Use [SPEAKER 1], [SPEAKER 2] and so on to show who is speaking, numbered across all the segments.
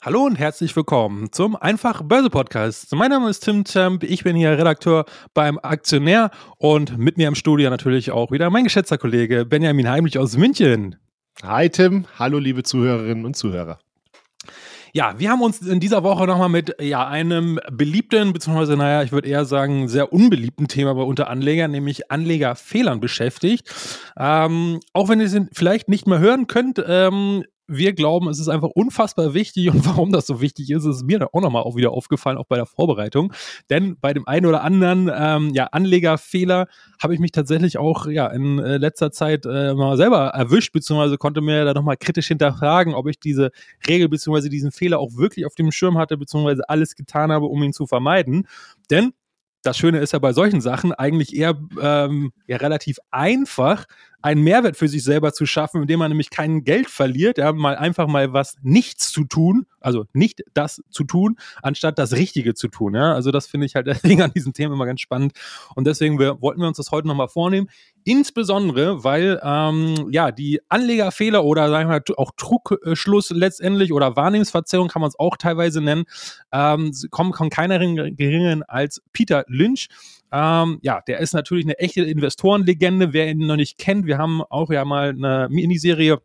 [SPEAKER 1] Hallo und herzlich willkommen zum Einfach Börse Podcast. Mein Name ist Tim Champ, ich bin hier Redakteur beim Aktionär und mit mir im Studio natürlich auch wieder mein geschätzter Kollege Benjamin Heimlich aus München.
[SPEAKER 2] Hi Tim, hallo liebe Zuhörerinnen und Zuhörer.
[SPEAKER 1] Ja, wir haben uns in dieser Woche nochmal mit ja, einem beliebten, beziehungsweise, naja, ich würde eher sagen, sehr unbeliebten Thema bei unter Anlegern, nämlich Anlegerfehlern beschäftigt. Ähm, auch wenn ihr es vielleicht nicht mehr hören könnt, ähm, wir glauben, es ist einfach unfassbar wichtig und warum das so wichtig ist, ist mir da auch nochmal auch wieder aufgefallen, auch bei der Vorbereitung. Denn bei dem einen oder anderen ähm, ja, Anlegerfehler habe ich mich tatsächlich auch ja, in äh, letzter Zeit äh, mal selber erwischt, beziehungsweise konnte mir da nochmal kritisch hinterfragen, ob ich diese Regel beziehungsweise diesen Fehler auch wirklich auf dem Schirm hatte, beziehungsweise alles getan habe, um ihn zu vermeiden. Denn das Schöne ist ja bei solchen Sachen eigentlich eher ähm, ja, relativ einfach, einen Mehrwert für sich selber zu schaffen, indem man nämlich kein Geld verliert, ja, mal einfach mal was nichts zu tun, also nicht das zu tun, anstatt das Richtige zu tun. Ja? Also das finde ich halt deswegen an diesem Thema immer ganz spannend. Und deswegen wir, wollten wir uns das heute nochmal vornehmen. Insbesondere, weil ähm, ja die Anlegerfehler oder sagen wir mal auch Trugschluss letztendlich oder Wahrnehmungsverzerrung kann man es auch teilweise nennen, ähm, kommen von keiner geringeren als Peter Lynch. Ähm, ja, der ist natürlich eine echte Investorenlegende. Wer ihn noch nicht kennt, wir haben auch ja mal eine Miniserie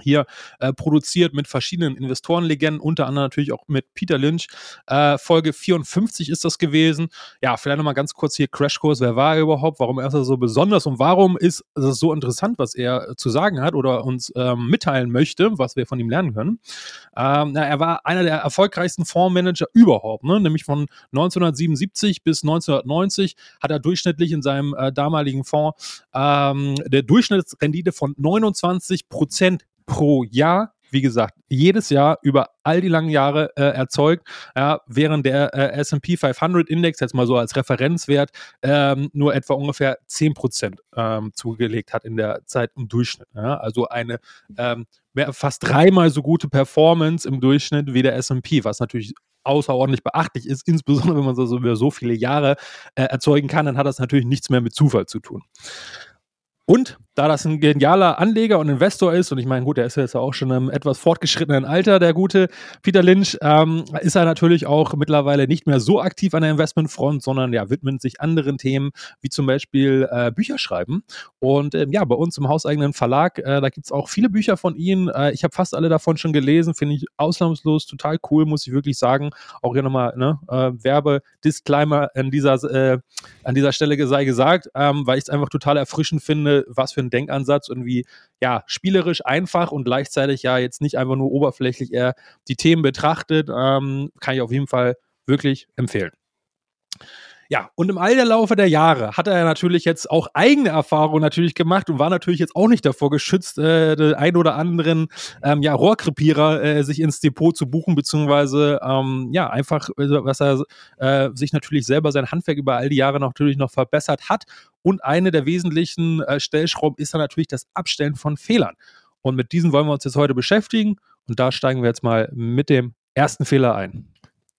[SPEAKER 1] hier äh, produziert mit verschiedenen Investorenlegenden, unter anderem natürlich auch mit Peter Lynch. Äh, Folge 54 ist das gewesen. Ja, vielleicht nochmal ganz kurz hier Crashkurs. Wer war er überhaupt? Warum ist er so besonders? Und warum ist es so interessant, was er zu sagen hat oder uns ähm, mitteilen möchte, was wir von ihm lernen können? Ähm, na, er war einer der erfolgreichsten Fondsmanager überhaupt, ne? nämlich von 1977 bis 1990 hat er durchschnittlich in seinem äh, damaligen Fonds ähm, der Durchschnittsrendite von 29 Prozent pro Jahr, wie gesagt, jedes Jahr über all die langen Jahre äh, erzeugt, ja, während der äh, S&P 500 Index jetzt mal so als Referenzwert ähm, nur etwa ungefähr 10% ähm, zugelegt hat in der Zeit im Durchschnitt. Ja. Also eine ähm, fast dreimal so gute Performance im Durchschnitt wie der S&P, was natürlich außerordentlich beachtlich ist, insbesondere wenn man so über so viele Jahre äh, erzeugen kann, dann hat das natürlich nichts mehr mit Zufall zu tun. Und da das ein genialer Anleger und Investor ist, und ich meine, gut, der ist jetzt auch schon im etwas fortgeschrittenen Alter, der gute Peter Lynch, ähm, ist er natürlich auch mittlerweile nicht mehr so aktiv an der Investmentfront, sondern ja, widmet sich anderen Themen, wie zum Beispiel äh, Bücher schreiben. Und ähm, ja, bei uns im hauseigenen Verlag, äh, da gibt es auch viele Bücher von ihm. Äh, ich habe fast alle davon schon gelesen, finde ich ausnahmslos total cool, muss ich wirklich sagen. Auch hier nochmal ne, äh, Werbedisclaimer an dieser, äh, an dieser Stelle sei gesagt, ähm, weil ich es einfach total erfrischend finde, was für ein Denkansatz und wie ja, spielerisch einfach und gleichzeitig ja jetzt nicht einfach nur oberflächlich eher die Themen betrachtet, ähm, kann ich auf jeden Fall wirklich empfehlen. Ja, und im All der Laufe der Jahre hat er natürlich jetzt auch eigene Erfahrungen natürlich gemacht und war natürlich jetzt auch nicht davor geschützt, äh, den ein oder anderen ähm, ja, Rohrkrepierer äh, sich ins Depot zu buchen, beziehungsweise ähm, ja, einfach, äh, was er äh, sich natürlich selber sein Handwerk über all die Jahre natürlich noch verbessert hat. Und eine der wesentlichen äh, Stellschrauben ist dann natürlich das Abstellen von Fehlern. Und mit diesen wollen wir uns jetzt heute beschäftigen. Und da steigen wir jetzt mal mit dem ersten Fehler ein.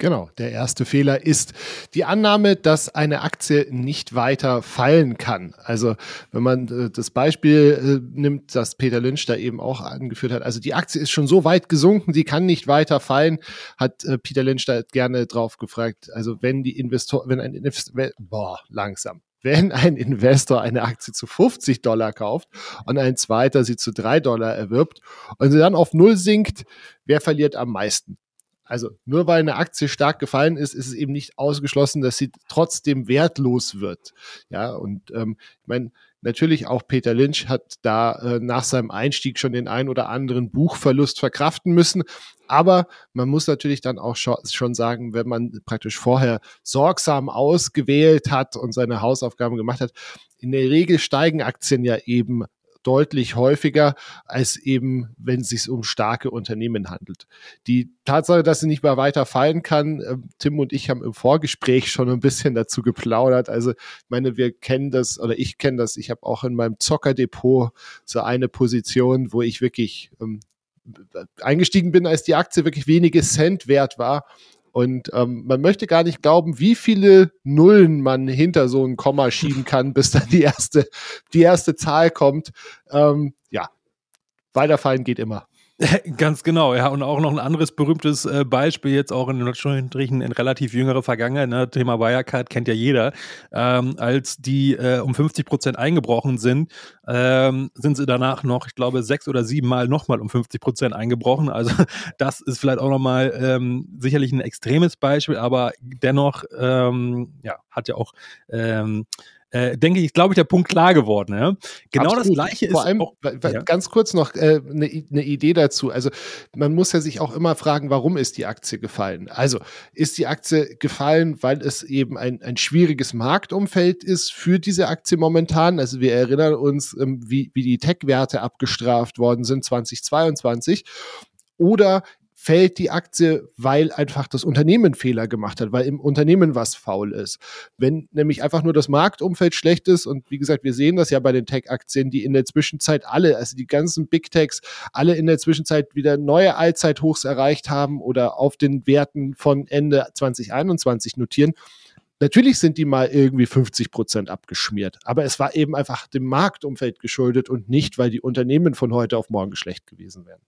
[SPEAKER 2] Genau, der erste Fehler ist die Annahme, dass eine Aktie nicht weiter fallen kann. Also wenn man äh, das Beispiel äh, nimmt, das Peter Lynch da eben auch angeführt hat, also die Aktie ist schon so weit gesunken, sie kann nicht weiter fallen, hat äh, Peter Lynch da gerne drauf gefragt. Also wenn die Investor, wenn ein Investor, boah, langsam, wenn ein Investor eine Aktie zu 50 Dollar kauft und ein zweiter sie zu 3 Dollar erwirbt und sie dann auf Null sinkt, wer verliert am meisten? Also nur weil eine Aktie stark gefallen ist, ist es eben nicht ausgeschlossen, dass sie trotzdem wertlos wird. Ja, und ähm, ich meine, natürlich auch Peter Lynch hat da äh, nach seinem Einstieg schon den ein oder anderen Buchverlust verkraften müssen. Aber man muss natürlich dann auch schon sagen, wenn man praktisch vorher sorgsam ausgewählt hat und seine Hausaufgaben gemacht hat, in der Regel steigen Aktien ja eben deutlich häufiger als eben, wenn es sich um starke Unternehmen handelt. Die Tatsache, dass sie nicht mehr weiter fallen kann, äh, Tim und ich haben im Vorgespräch schon ein bisschen dazu geplaudert. Also, ich meine, wir kennen das oder ich kenne das. Ich habe auch in meinem Zockerdepot so eine Position, wo ich wirklich ähm, eingestiegen bin, als die Aktie wirklich wenige Cent wert war und ähm, man möchte gar nicht glauben, wie viele Nullen man hinter so ein Komma schieben kann, bis dann die erste, die erste Zahl kommt. Ähm, ja, weiterfallen geht immer.
[SPEAKER 1] Ganz genau, ja. Und auch noch ein anderes berühmtes äh, Beispiel, jetzt auch in Anführungsstrichen in relativ jüngerer Vergangenheit, ne, Thema Wirecard kennt ja jeder. Ähm, als die äh, um 50 Prozent eingebrochen sind, ähm, sind sie danach noch, ich glaube, sechs oder sieben Mal nochmal um 50 Prozent eingebrochen. Also das ist vielleicht auch nochmal ähm, sicherlich ein extremes Beispiel, aber dennoch, ähm, ja, hat ja auch ähm, äh, denke ich, glaube ich, der Punkt klar geworden. Ja? Genau Absolut. das Gleiche
[SPEAKER 2] ist. Vor allem, auch, ja. ganz kurz noch eine äh, ne, ne Idee dazu. Also, man muss ja sich auch immer fragen, warum ist die Aktie gefallen? Also, ist die Aktie gefallen, weil es eben ein, ein schwieriges Marktumfeld ist für diese Aktie momentan? Also, wir erinnern uns, ähm, wie, wie die Tech-Werte abgestraft worden sind 2022 oder fällt die Aktie, weil einfach das Unternehmen Fehler gemacht hat, weil im Unternehmen was faul ist. Wenn nämlich einfach nur das Marktumfeld schlecht ist und wie gesagt, wir sehen das ja bei den Tech-Aktien, die in der Zwischenzeit alle, also die ganzen Big Techs, alle in der Zwischenzeit wieder neue Allzeithochs erreicht haben oder auf den Werten von Ende 2021 notieren, Natürlich sind die mal irgendwie 50 Prozent abgeschmiert, aber es war eben einfach dem Marktumfeld geschuldet und nicht, weil die Unternehmen von heute auf morgen schlecht gewesen wären.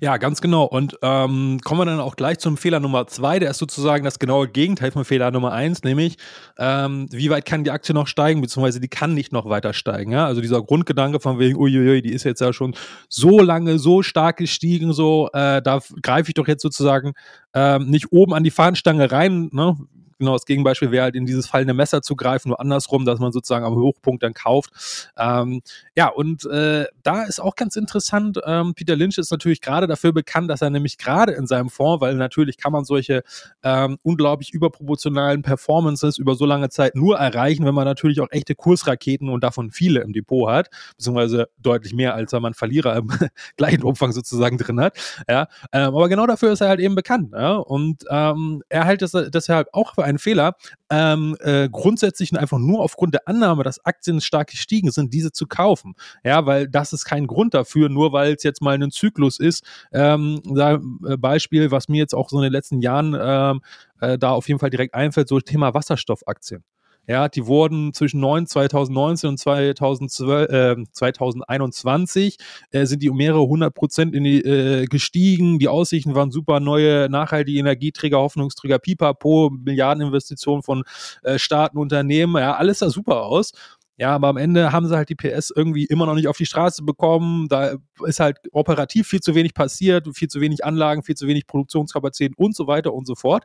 [SPEAKER 1] Ja, ganz genau. Und ähm, kommen wir dann auch gleich zum Fehler Nummer zwei. Der ist sozusagen das genaue Gegenteil von Fehler Nummer eins, nämlich ähm, wie weit kann die Aktie noch steigen, beziehungsweise die kann nicht noch weiter steigen. Ja? Also dieser Grundgedanke von wegen, uiuiui, die ist jetzt ja schon so lange, so stark gestiegen, so äh, da greife ich doch jetzt sozusagen ähm, nicht oben an die Fahnenstange rein, ne? Genau das Gegenbeispiel wäre halt in dieses fallende Messer zu greifen, nur andersrum, dass man sozusagen am Hochpunkt dann kauft. Ähm, ja, und äh, da ist auch ganz interessant, ähm, Peter Lynch ist natürlich gerade dafür bekannt, dass er nämlich gerade in seinem Fonds, weil natürlich kann man solche ähm, unglaublich überproportionalen Performances über so lange Zeit nur erreichen, wenn man natürlich auch echte Kursraketen und davon viele im Depot hat, beziehungsweise deutlich mehr, als wenn man Verlierer im gleichen Umfang sozusagen drin hat. Ja, ähm, aber genau dafür ist er halt eben bekannt. Ja? Und ähm, er hält das deshalb auch für einen Fehler, ähm, äh, grundsätzlich einfach nur aufgrund der Annahme, dass Aktien stark gestiegen sind, diese zu kaufen. Ja, weil das ist kein Grund dafür, nur weil es jetzt mal ein Zyklus ist. Ähm, äh, Beispiel, was mir jetzt auch so in den letzten Jahren ähm, äh, da auf jeden Fall direkt einfällt, so Thema Wasserstoffaktien. Ja, die wurden zwischen 9, 2019 und 2012, äh, 2021 äh, sind die um mehrere hundert Prozent in die, äh, gestiegen. Die Aussichten waren super, neue nachhaltige Energieträger, Hoffnungsträger, Pipapo, Milliardeninvestitionen von äh, Staaten, Unternehmen, ja, alles sah super aus. Ja, aber am Ende haben sie halt die PS irgendwie immer noch nicht auf die Straße bekommen. Da ist halt operativ viel zu wenig passiert, viel zu wenig Anlagen, viel zu wenig Produktionskapazitäten und so weiter und so fort.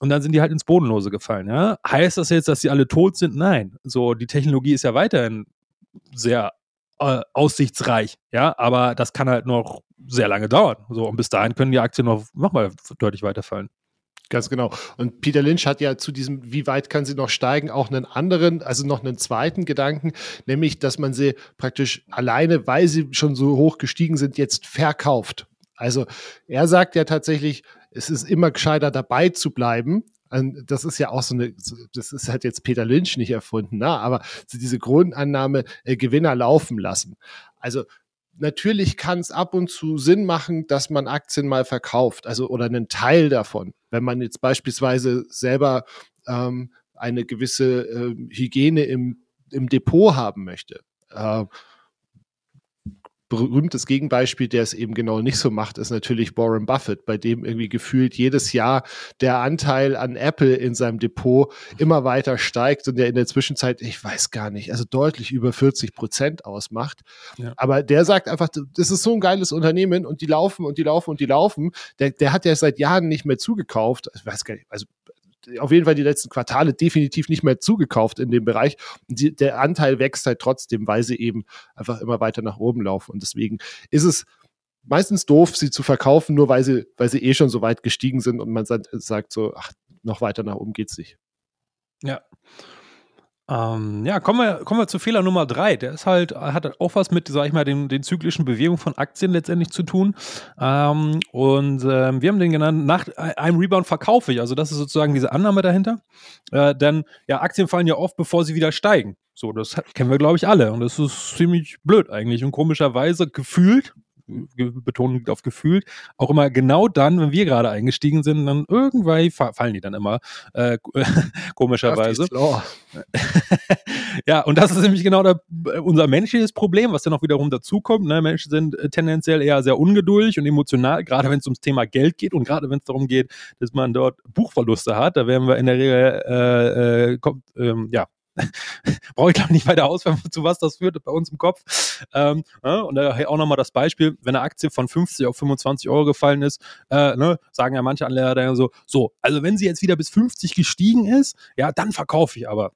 [SPEAKER 1] Und dann sind die halt ins Bodenlose gefallen. Ja? Heißt das jetzt, dass sie alle tot sind? Nein. So, die Technologie ist ja weiterhin sehr äh, aussichtsreich, ja, aber das kann halt noch sehr lange dauern. So, und bis dahin können die Aktien noch nochmal deutlich weiterfallen.
[SPEAKER 2] Ganz genau. Und Peter Lynch hat ja zu diesem, wie weit kann sie noch steigen, auch einen anderen, also noch einen zweiten Gedanken, nämlich, dass man sie praktisch alleine, weil sie schon so hoch gestiegen sind, jetzt verkauft. Also er sagt ja tatsächlich, es ist immer gescheiter dabei zu bleiben. Das ist ja auch so eine, das ist halt jetzt Peter Lynch nicht erfunden, ne? aber diese Grundannahme, äh, Gewinner laufen lassen. Also natürlich kann es ab und zu Sinn machen, dass man Aktien mal verkauft, also oder einen Teil davon. Wenn man jetzt beispielsweise selber ähm, eine gewisse äh, Hygiene im, im Depot haben möchte. Äh, berühmtes Gegenbeispiel, der es eben genau nicht so macht, ist natürlich Warren Buffett, bei dem irgendwie gefühlt jedes Jahr der Anteil an Apple in seinem Depot immer weiter steigt und der in der Zwischenzeit, ich weiß gar nicht, also deutlich über 40 Prozent ausmacht. Ja. Aber der sagt einfach, das ist so ein geiles Unternehmen und die laufen und die laufen und die laufen. Der, der hat ja seit Jahren nicht mehr zugekauft. Ich weiß gar nicht, also auf jeden Fall die letzten Quartale definitiv nicht mehr zugekauft in dem Bereich. Die, der Anteil wächst halt trotzdem, weil sie eben einfach immer weiter nach oben laufen. Und deswegen ist es meistens doof, sie zu verkaufen, nur weil sie, weil sie eh schon so weit gestiegen sind und man sagt so, ach, noch weiter nach oben geht's nicht.
[SPEAKER 1] Ja. Ähm, ja, kommen wir, kommen wir zu Fehler Nummer drei. Der ist halt, hat auch was mit, sag ich mal, den, den zyklischen Bewegungen von Aktien letztendlich zu tun. Ähm, und ähm, wir haben den genannt, nach einem Rebound verkaufe ich. Also das ist sozusagen diese Annahme dahinter. Äh, denn ja, Aktien fallen ja oft, bevor sie wieder steigen. So, das kennen wir, glaube ich, alle. Und das ist ziemlich blöd eigentlich. Und komischerweise gefühlt, Betonung liegt auf gefühlt, auch immer genau dann, wenn wir gerade eingestiegen sind, dann irgendwann fallen die dann immer, äh, komischerweise. ja, und das ist nämlich genau der, unser menschliches Problem, was dann auch wiederum dazukommt. Ne? Menschen sind äh, tendenziell eher sehr ungeduldig und emotional, gerade wenn es ums Thema Geld geht und gerade wenn es darum geht, dass man dort Buchverluste hat. Da werden wir in der Regel, äh, äh, kommt, ähm, ja, brauche ich glaube nicht weiter ausführen, zu was das führt bei uns im Kopf. Ähm, ja, und da auch nochmal das Beispiel, wenn eine Aktie von 50 auf 25 Euro gefallen ist, äh, ne, sagen ja manche Anleger dann so, so, also wenn sie jetzt wieder bis 50 gestiegen ist, ja, dann verkaufe ich aber.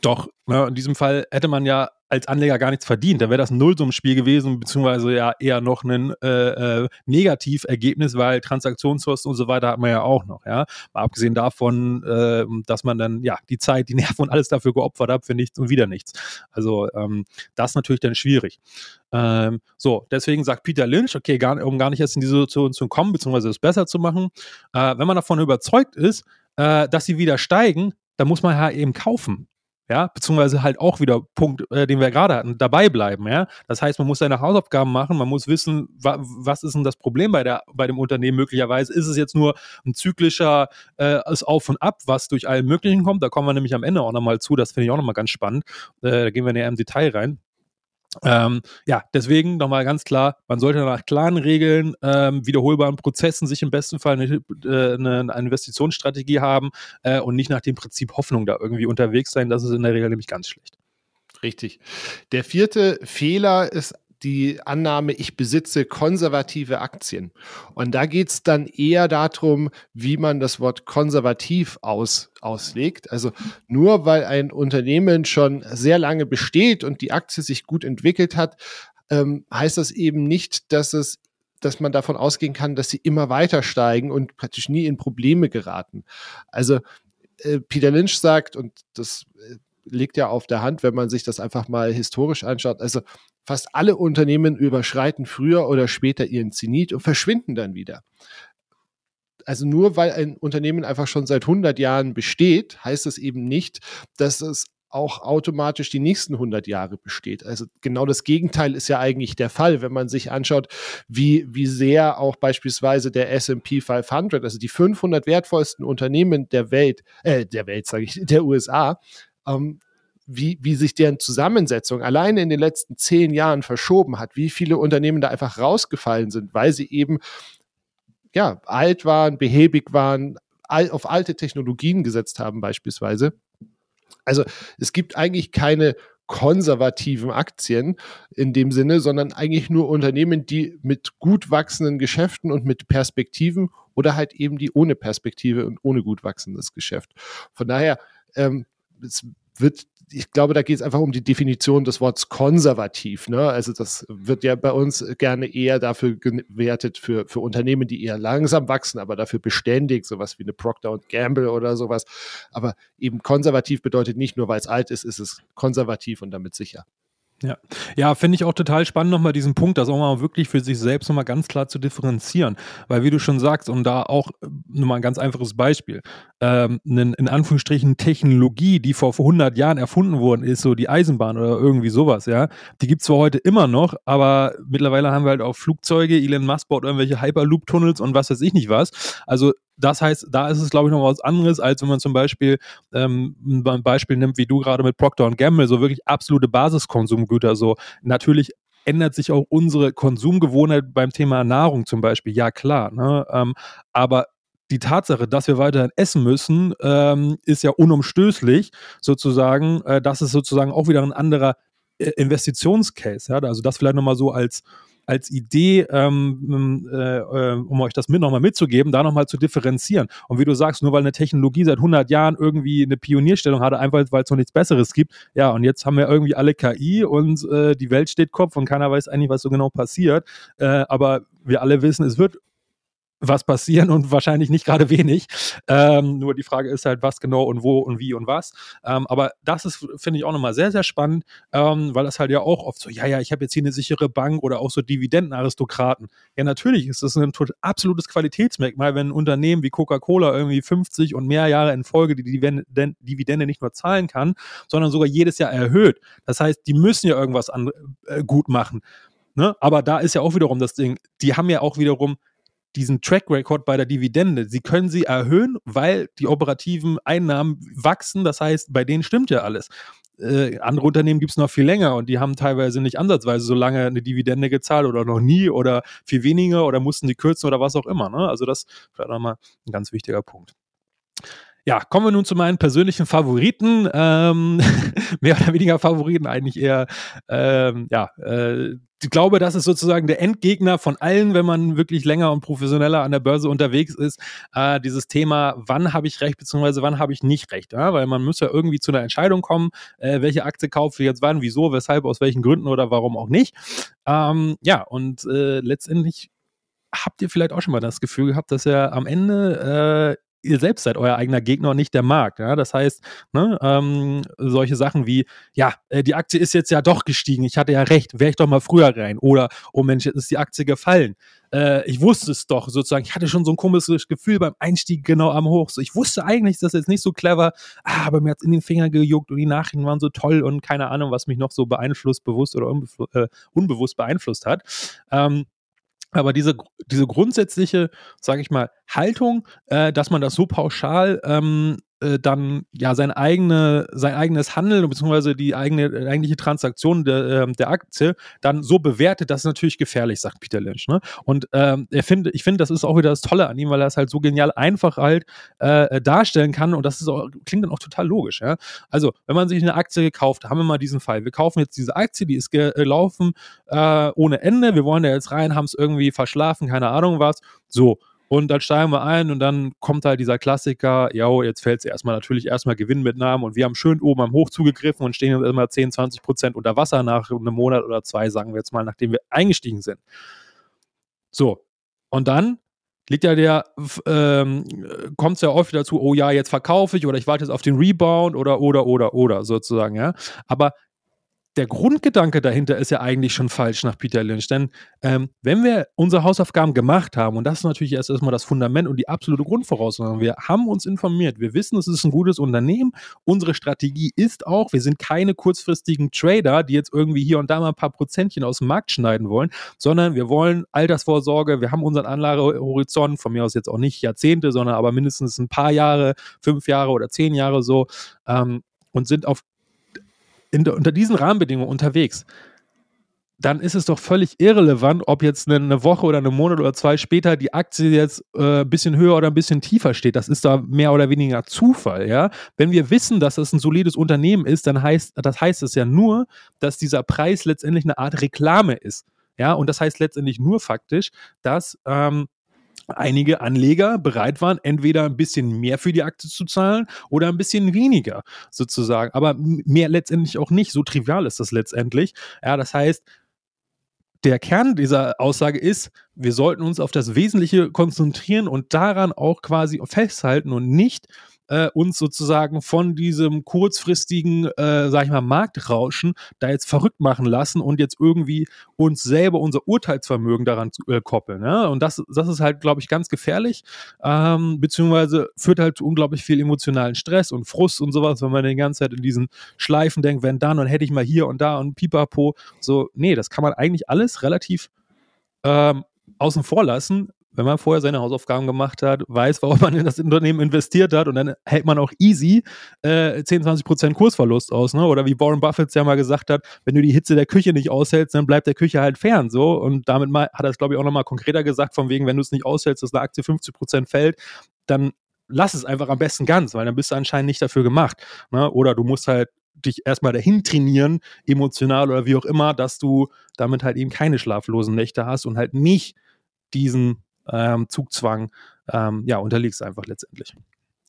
[SPEAKER 1] Doch, ne, in diesem Fall hätte man ja als Anleger gar nichts verdient. Da wäre das ein Nullsummenspiel gewesen, beziehungsweise ja eher noch ein äh, äh, Negativergebnis, weil Transaktionskosten und so weiter hat man ja auch noch. Ja, mal abgesehen davon, äh, dass man dann ja die Zeit, die Nerven und alles dafür geopfert hat für nichts und wieder nichts. Also ähm, das ist natürlich dann schwierig. Ähm, so, deswegen sagt Peter Lynch, okay, gar, um gar nicht erst in die Situation zu kommen, beziehungsweise es besser zu machen, äh, wenn man davon überzeugt ist, äh, dass sie wieder steigen, dann muss man ja eben kaufen ja, beziehungsweise halt auch wieder Punkt, äh, den wir gerade hatten, dabei bleiben, ja. Das heißt, man muss seine Hausaufgaben machen, man muss wissen, wa was ist denn das Problem bei, der, bei dem Unternehmen möglicherweise? Ist es jetzt nur ein zyklischer äh, Auf und Ab, was durch allen möglichen kommt? Da kommen wir nämlich am Ende auch nochmal zu, das finde ich auch nochmal ganz spannend. Äh, da gehen wir näher im Detail rein. Ähm, ja, deswegen nochmal ganz klar, man sollte nach klaren Regeln, ähm, wiederholbaren Prozessen sich im besten Fall eine, äh, eine Investitionsstrategie haben äh, und nicht nach dem Prinzip Hoffnung da irgendwie unterwegs sein. Das ist in der Regel nämlich ganz schlecht.
[SPEAKER 2] Richtig. Der vierte Fehler ist die Annahme, ich besitze konservative Aktien. Und da geht es dann eher darum, wie man das Wort konservativ aus, auslegt. Also nur weil ein Unternehmen schon sehr lange besteht und die Aktie sich gut entwickelt hat, ähm, heißt das eben nicht, dass es dass man davon ausgehen kann, dass sie immer weiter steigen und praktisch nie in Probleme geraten. Also äh, Peter Lynch sagt, und das äh, liegt ja auf der Hand, wenn man sich das einfach mal historisch anschaut. Also Fast alle Unternehmen überschreiten früher oder später ihren Zenit und verschwinden dann wieder. Also nur weil ein Unternehmen einfach schon seit 100 Jahren besteht, heißt es eben nicht, dass es auch automatisch die nächsten 100 Jahre besteht. Also genau das Gegenteil ist ja eigentlich der Fall, wenn man sich anschaut, wie, wie sehr auch beispielsweise der S&P 500, also die 500 wertvollsten Unternehmen der Welt, äh, der Welt sage ich, der USA, ähm, wie, wie sich deren Zusammensetzung alleine in den letzten zehn Jahren verschoben hat, wie viele Unternehmen da einfach rausgefallen sind, weil sie eben ja, alt waren, behäbig waren, all, auf alte Technologien gesetzt haben beispielsweise. Also es gibt eigentlich keine konservativen Aktien in dem Sinne, sondern eigentlich nur Unternehmen, die mit gut wachsenden Geschäften und mit Perspektiven oder halt eben die ohne Perspektive und ohne gut wachsendes Geschäft. Von daher, ähm, es wird ich glaube, da geht es einfach um die Definition des Wortes konservativ. Ne? Also das wird ja bei uns gerne eher dafür gewertet für, für Unternehmen, die eher langsam wachsen, aber dafür beständig, sowas wie eine Procter Gamble oder sowas. Aber eben konservativ bedeutet nicht nur, weil es alt ist, ist es konservativ und damit sicher.
[SPEAKER 1] Ja, ja finde ich auch total spannend, nochmal diesen Punkt, das auch mal wirklich für sich selbst nochmal ganz klar zu differenzieren. Weil, wie du schon sagst, und da auch äh, nochmal ein ganz einfaches Beispiel, ähm, eine, in Anführungsstrichen Technologie, die vor, vor 100 Jahren erfunden worden ist, so die Eisenbahn oder irgendwie sowas, ja, die gibt es zwar heute immer noch, aber mittlerweile haben wir halt auch Flugzeuge, Elon Musk baut irgendwelche Hyperloop-Tunnels und was weiß ich nicht was. Also das heißt, da ist es, glaube ich, noch was anderes, als wenn man zum Beispiel ähm, ein Beispiel nimmt, wie du gerade mit Procter Gamble, so wirklich absolute Basiskonsumgüter. So natürlich ändert sich auch unsere Konsumgewohnheit beim Thema Nahrung zum Beispiel. Ja, klar. Ne? Ähm, aber die Tatsache, dass wir weiterhin essen müssen, ähm, ist ja unumstößlich sozusagen. Äh, das ist sozusagen auch wieder ein anderer äh, Investitionscase. Ja? Also das vielleicht nochmal so als als Idee, ähm, äh, äh, um euch das mit nochmal mitzugeben, da nochmal zu differenzieren. Und wie du sagst, nur weil eine Technologie seit 100 Jahren irgendwie eine Pionierstellung hatte, einfach weil es noch nichts Besseres gibt, ja, und jetzt haben wir irgendwie alle KI und äh, die Welt steht Kopf und keiner weiß eigentlich, was so genau passiert. Äh, aber wir alle wissen, es wird was passieren und wahrscheinlich nicht gerade wenig. Ähm, nur die Frage ist halt, was genau und wo und wie und was. Ähm, aber das ist, finde ich, auch nochmal sehr, sehr spannend, ähm, weil das halt ja auch oft so, ja, ja, ich habe jetzt hier eine sichere Bank oder auch so Dividendenaristokraten. Ja, natürlich ist das ein absolutes Qualitätsmerkmal, wenn ein Unternehmen wie Coca-Cola irgendwie 50 und mehr Jahre in Folge die Dividende, Dividende nicht nur zahlen kann, sondern sogar jedes Jahr erhöht. Das heißt, die müssen ja irgendwas an, äh, gut machen. Ne? Aber da ist ja auch wiederum das Ding, die haben ja auch wiederum diesen Track Record bei der Dividende. Sie können sie erhöhen, weil die operativen Einnahmen wachsen. Das heißt, bei denen stimmt ja alles. Äh, andere Unternehmen gibt es noch viel länger und die haben teilweise nicht ansatzweise so lange eine Dividende gezahlt oder noch nie oder viel weniger oder mussten sie kürzen oder was auch immer. Ne? Also das vielleicht nochmal ein ganz wichtiger Punkt. Ja, kommen wir nun zu meinen persönlichen Favoriten. Ähm, mehr oder weniger Favoriten, eigentlich eher, ähm, ja, äh, ich glaube, das ist sozusagen der Endgegner von allen, wenn man wirklich länger und professioneller an der Börse unterwegs ist. Äh, dieses Thema, wann habe ich recht, beziehungsweise wann habe ich nicht recht. Ja? Weil man muss ja irgendwie zu einer Entscheidung kommen, äh, welche Aktie kaufe ich jetzt wann, wieso, weshalb, aus welchen Gründen oder warum auch nicht. Ähm, ja, und äh, letztendlich habt ihr vielleicht auch schon mal das Gefühl gehabt, dass er am Ende äh, ihr selbst seid euer eigener Gegner und nicht der Markt. Ja? Das heißt, ne, ähm, solche Sachen wie, ja, äh, die Aktie ist jetzt ja doch gestiegen, ich hatte ja recht, wäre ich doch mal früher rein. Oder, oh Mensch, jetzt ist die Aktie gefallen. Äh, ich wusste es doch sozusagen. Ich hatte schon so ein komisches Gefühl beim Einstieg genau am Hoch. So, ich wusste eigentlich, das ist jetzt nicht so clever, ah, aber mir hat es in den Finger gejuckt und die Nachrichten waren so toll und keine Ahnung, was mich noch so beeinflusst, bewusst oder äh, unbewusst beeinflusst hat. Ähm, aber diese, diese grundsätzliche, sage ich mal, Haltung, äh, dass man das so pauschal ähm, äh, dann ja sein, eigene, sein eigenes Handeln bzw. die eigene eigentliche Transaktion der, äh, der Aktie dann so bewertet, das ist natürlich gefährlich, sagt Peter Lynch. Ne? Und ähm, er find, ich finde, das ist auch wieder das Tolle an ihm, weil er es halt so genial einfach halt äh, darstellen kann und das ist auch, klingt dann auch total logisch. Ja? Also, wenn man sich eine Aktie gekauft, haben wir mal diesen Fall. Wir kaufen jetzt diese Aktie, die ist gelaufen äh, ohne Ende, wir wollen da jetzt rein, haben es irgendwie verschlafen, keine Ahnung was. So, und dann steigen wir ein und dann kommt halt dieser Klassiker, ja, jetzt fällt es erstmal natürlich erstmal Gewinn mit Namen und wir haben schön oben am Hoch zugegriffen und stehen jetzt immer 10, 20 Prozent unter Wasser nach einem Monat oder zwei, sagen wir jetzt mal, nachdem wir eingestiegen sind. So, und dann liegt ja der, ähm, kommt es ja oft dazu, oh ja, jetzt verkaufe ich oder ich warte jetzt auf den Rebound oder, oder, oder, oder sozusagen, ja. Aber der Grundgedanke dahinter ist ja eigentlich schon falsch nach Peter Lynch. Denn ähm, wenn wir unsere Hausaufgaben gemacht haben, und das ist natürlich erst erstmal das Fundament und die absolute Grundvoraussetzung, wir haben uns informiert, wir wissen, es ist ein gutes Unternehmen, unsere Strategie ist auch, wir sind keine kurzfristigen Trader, die jetzt irgendwie hier und da mal ein paar Prozentchen aus dem Markt schneiden wollen, sondern wir wollen Altersvorsorge, wir haben unseren Anlagehorizont, von mir aus jetzt auch nicht Jahrzehnte, sondern aber mindestens ein paar Jahre, fünf Jahre oder zehn Jahre so, ähm, und sind auf in, unter diesen Rahmenbedingungen unterwegs, dann ist es doch völlig irrelevant, ob jetzt eine, eine, Woche oder einen Monat oder zwei später die Aktie jetzt äh, ein bisschen höher oder ein bisschen tiefer steht. Das ist da mehr oder weniger Zufall, ja. Wenn wir wissen, dass es ein solides Unternehmen ist, dann heißt das heißt es ja nur, dass dieser Preis letztendlich eine Art Reklame ist. Ja, und das heißt letztendlich nur faktisch, dass ähm, einige Anleger bereit waren, entweder ein bisschen mehr für die Aktie zu zahlen oder ein bisschen weniger sozusagen. Aber mehr letztendlich auch nicht. So trivial ist das letztendlich. Ja, das heißt, der Kern dieser Aussage ist, wir sollten uns auf das Wesentliche konzentrieren und daran auch quasi festhalten und nicht äh, uns sozusagen von diesem kurzfristigen, äh, sag ich mal, Marktrauschen da jetzt verrückt machen lassen und jetzt irgendwie uns selber unser Urteilsvermögen daran zu, äh, koppeln. Ja? Und das, das ist halt, glaube ich, ganz gefährlich, ähm, beziehungsweise führt halt zu unglaublich viel emotionalen Stress und Frust und sowas, wenn man die ganze Zeit in diesen Schleifen denkt, wenn dann und hätte ich mal hier und da und pipapo. So, nee, das kann man eigentlich alles relativ ähm, außen vor lassen, wenn man vorher seine Hausaufgaben gemacht hat, weiß, warum man in das Unternehmen investiert hat und dann hält man auch easy äh, 10, 20 Prozent Kursverlust aus. Ne? Oder wie Warren Buffett ja mal gesagt hat, wenn du die Hitze der Küche nicht aushältst, dann bleibt der Küche halt fern. So. Und damit mal, hat er es, glaube ich, auch nochmal konkreter gesagt, von wegen, wenn du es nicht aushältst, dass eine Aktie 50 Prozent fällt, dann lass es einfach am besten ganz, weil dann bist du anscheinend nicht dafür gemacht. Ne? Oder du musst halt dich erstmal dahin trainieren, emotional oder wie auch immer, dass du damit halt eben keine schlaflosen Nächte hast und halt nicht diesen ähm, Zugzwang, ähm, ja, unterliegst einfach letztendlich.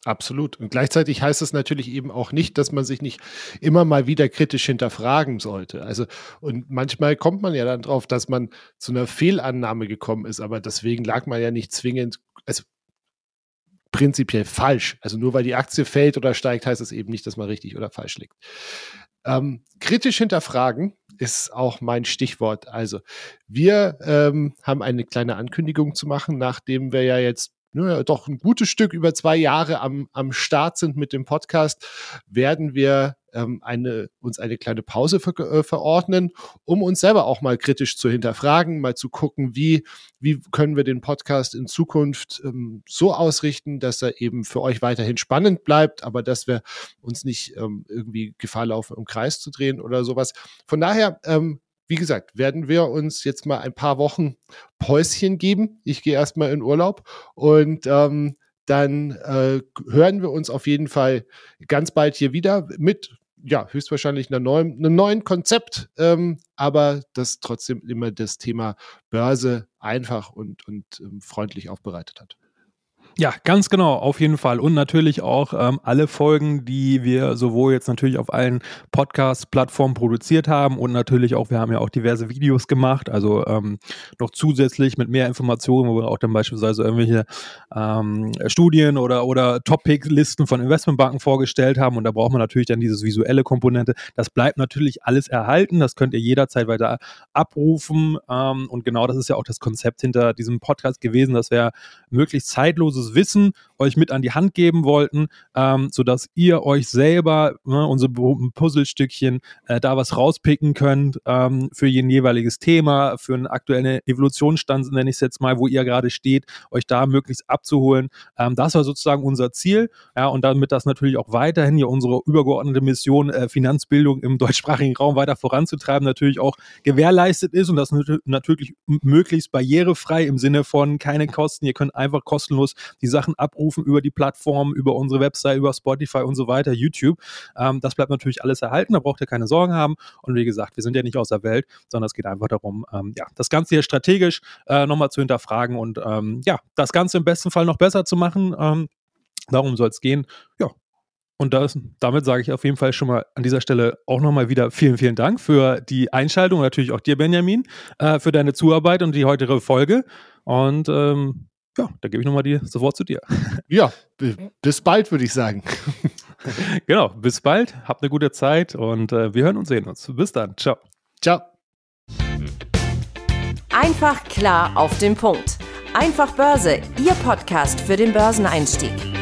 [SPEAKER 2] Absolut. Und gleichzeitig heißt es natürlich eben auch nicht, dass man sich nicht immer mal wieder kritisch hinterfragen sollte. Also, und manchmal kommt man ja dann drauf, dass man zu einer Fehlannahme gekommen ist, aber deswegen lag man ja nicht zwingend, also prinzipiell falsch. Also nur weil die Aktie fällt oder steigt, heißt es eben nicht, dass man richtig oder falsch liegt. Ähm, kritisch hinterfragen ist auch mein Stichwort. Also wir ähm, haben eine kleine Ankündigung zu machen, nachdem wir ja jetzt ne, doch ein gutes Stück über zwei Jahre am, am Start sind mit dem Podcast, werden wir ähm, eine, uns eine kleine Pause ver äh, verordnen, um uns selber auch mal kritisch zu hinterfragen, mal zu gucken, wie, wie können wir den Podcast in Zukunft ähm, so ausrichten, dass er eben für euch weiterhin spannend bleibt, aber dass wir uns nicht ähm, irgendwie Gefahr laufen, im Kreis zu drehen oder sowas. Von daher ähm, wie gesagt, werden wir uns jetzt mal ein paar Wochen Päuschen geben. Ich gehe erstmal in Urlaub und ähm, dann äh, hören wir uns auf jeden Fall ganz bald hier wieder mit, ja, höchstwahrscheinlich einer neuen, einem neuen Konzept, ähm, aber das trotzdem immer das Thema Börse einfach und, und ähm, freundlich aufbereitet hat.
[SPEAKER 1] Ja, ganz genau, auf jeden Fall. Und natürlich auch ähm, alle Folgen, die wir sowohl jetzt natürlich auf allen Podcast-Plattformen produziert haben und natürlich auch, wir haben ja auch diverse Videos gemacht, also ähm, noch zusätzlich mit mehr Informationen, wo wir auch dann beispielsweise irgendwelche ähm, Studien oder, oder Topic-Listen von Investmentbanken vorgestellt haben. Und da braucht man natürlich dann dieses visuelle Komponente. Das bleibt natürlich alles erhalten. Das könnt ihr jederzeit weiter abrufen. Ähm, und genau das ist ja auch das Konzept hinter diesem Podcast gewesen, dass wir möglichst zeitloses sinnloses Wissen euch mit an die Hand geben wollten, ähm, sodass ihr euch selber ne, unsere Puzzlestückchen äh, da was rauspicken könnt ähm, für ein jeweiliges Thema, für einen aktuellen Evolutionsstand, nenne ich es jetzt mal, wo ihr gerade steht, euch da möglichst abzuholen. Ähm, das war sozusagen unser Ziel. Ja, und damit das natürlich auch weiterhin hier unsere übergeordnete Mission, äh, Finanzbildung im deutschsprachigen Raum weiter voranzutreiben, natürlich auch gewährleistet ist und das natürlich möglichst barrierefrei im Sinne von keine Kosten. Ihr könnt einfach kostenlos die Sachen abrufen über die Plattform, über unsere Website, über Spotify und so weiter, YouTube. Ähm, das bleibt natürlich alles erhalten, da braucht ihr keine Sorgen haben. Und wie gesagt, wir sind ja nicht aus der Welt, sondern es geht einfach darum, ähm, ja, das Ganze hier strategisch äh, nochmal zu hinterfragen und ähm, ja, das Ganze im besten Fall noch besser zu machen. Ähm, darum soll es gehen. Ja, und das, damit sage ich auf jeden Fall schon mal an dieser Stelle auch nochmal wieder vielen, vielen Dank für die Einschaltung und natürlich auch dir, Benjamin, äh, für deine Zuarbeit und die heutige Folge. Und ähm, ja, da gebe ich nochmal das Wort zu dir.
[SPEAKER 2] Ja, bis bald, würde ich sagen.
[SPEAKER 1] genau, bis bald. Habt eine gute Zeit und äh, wir hören und sehen uns. Bis dann. Ciao.
[SPEAKER 2] Ciao.
[SPEAKER 3] Einfach klar auf den Punkt. Einfach Börse, Ihr Podcast für den Börseneinstieg.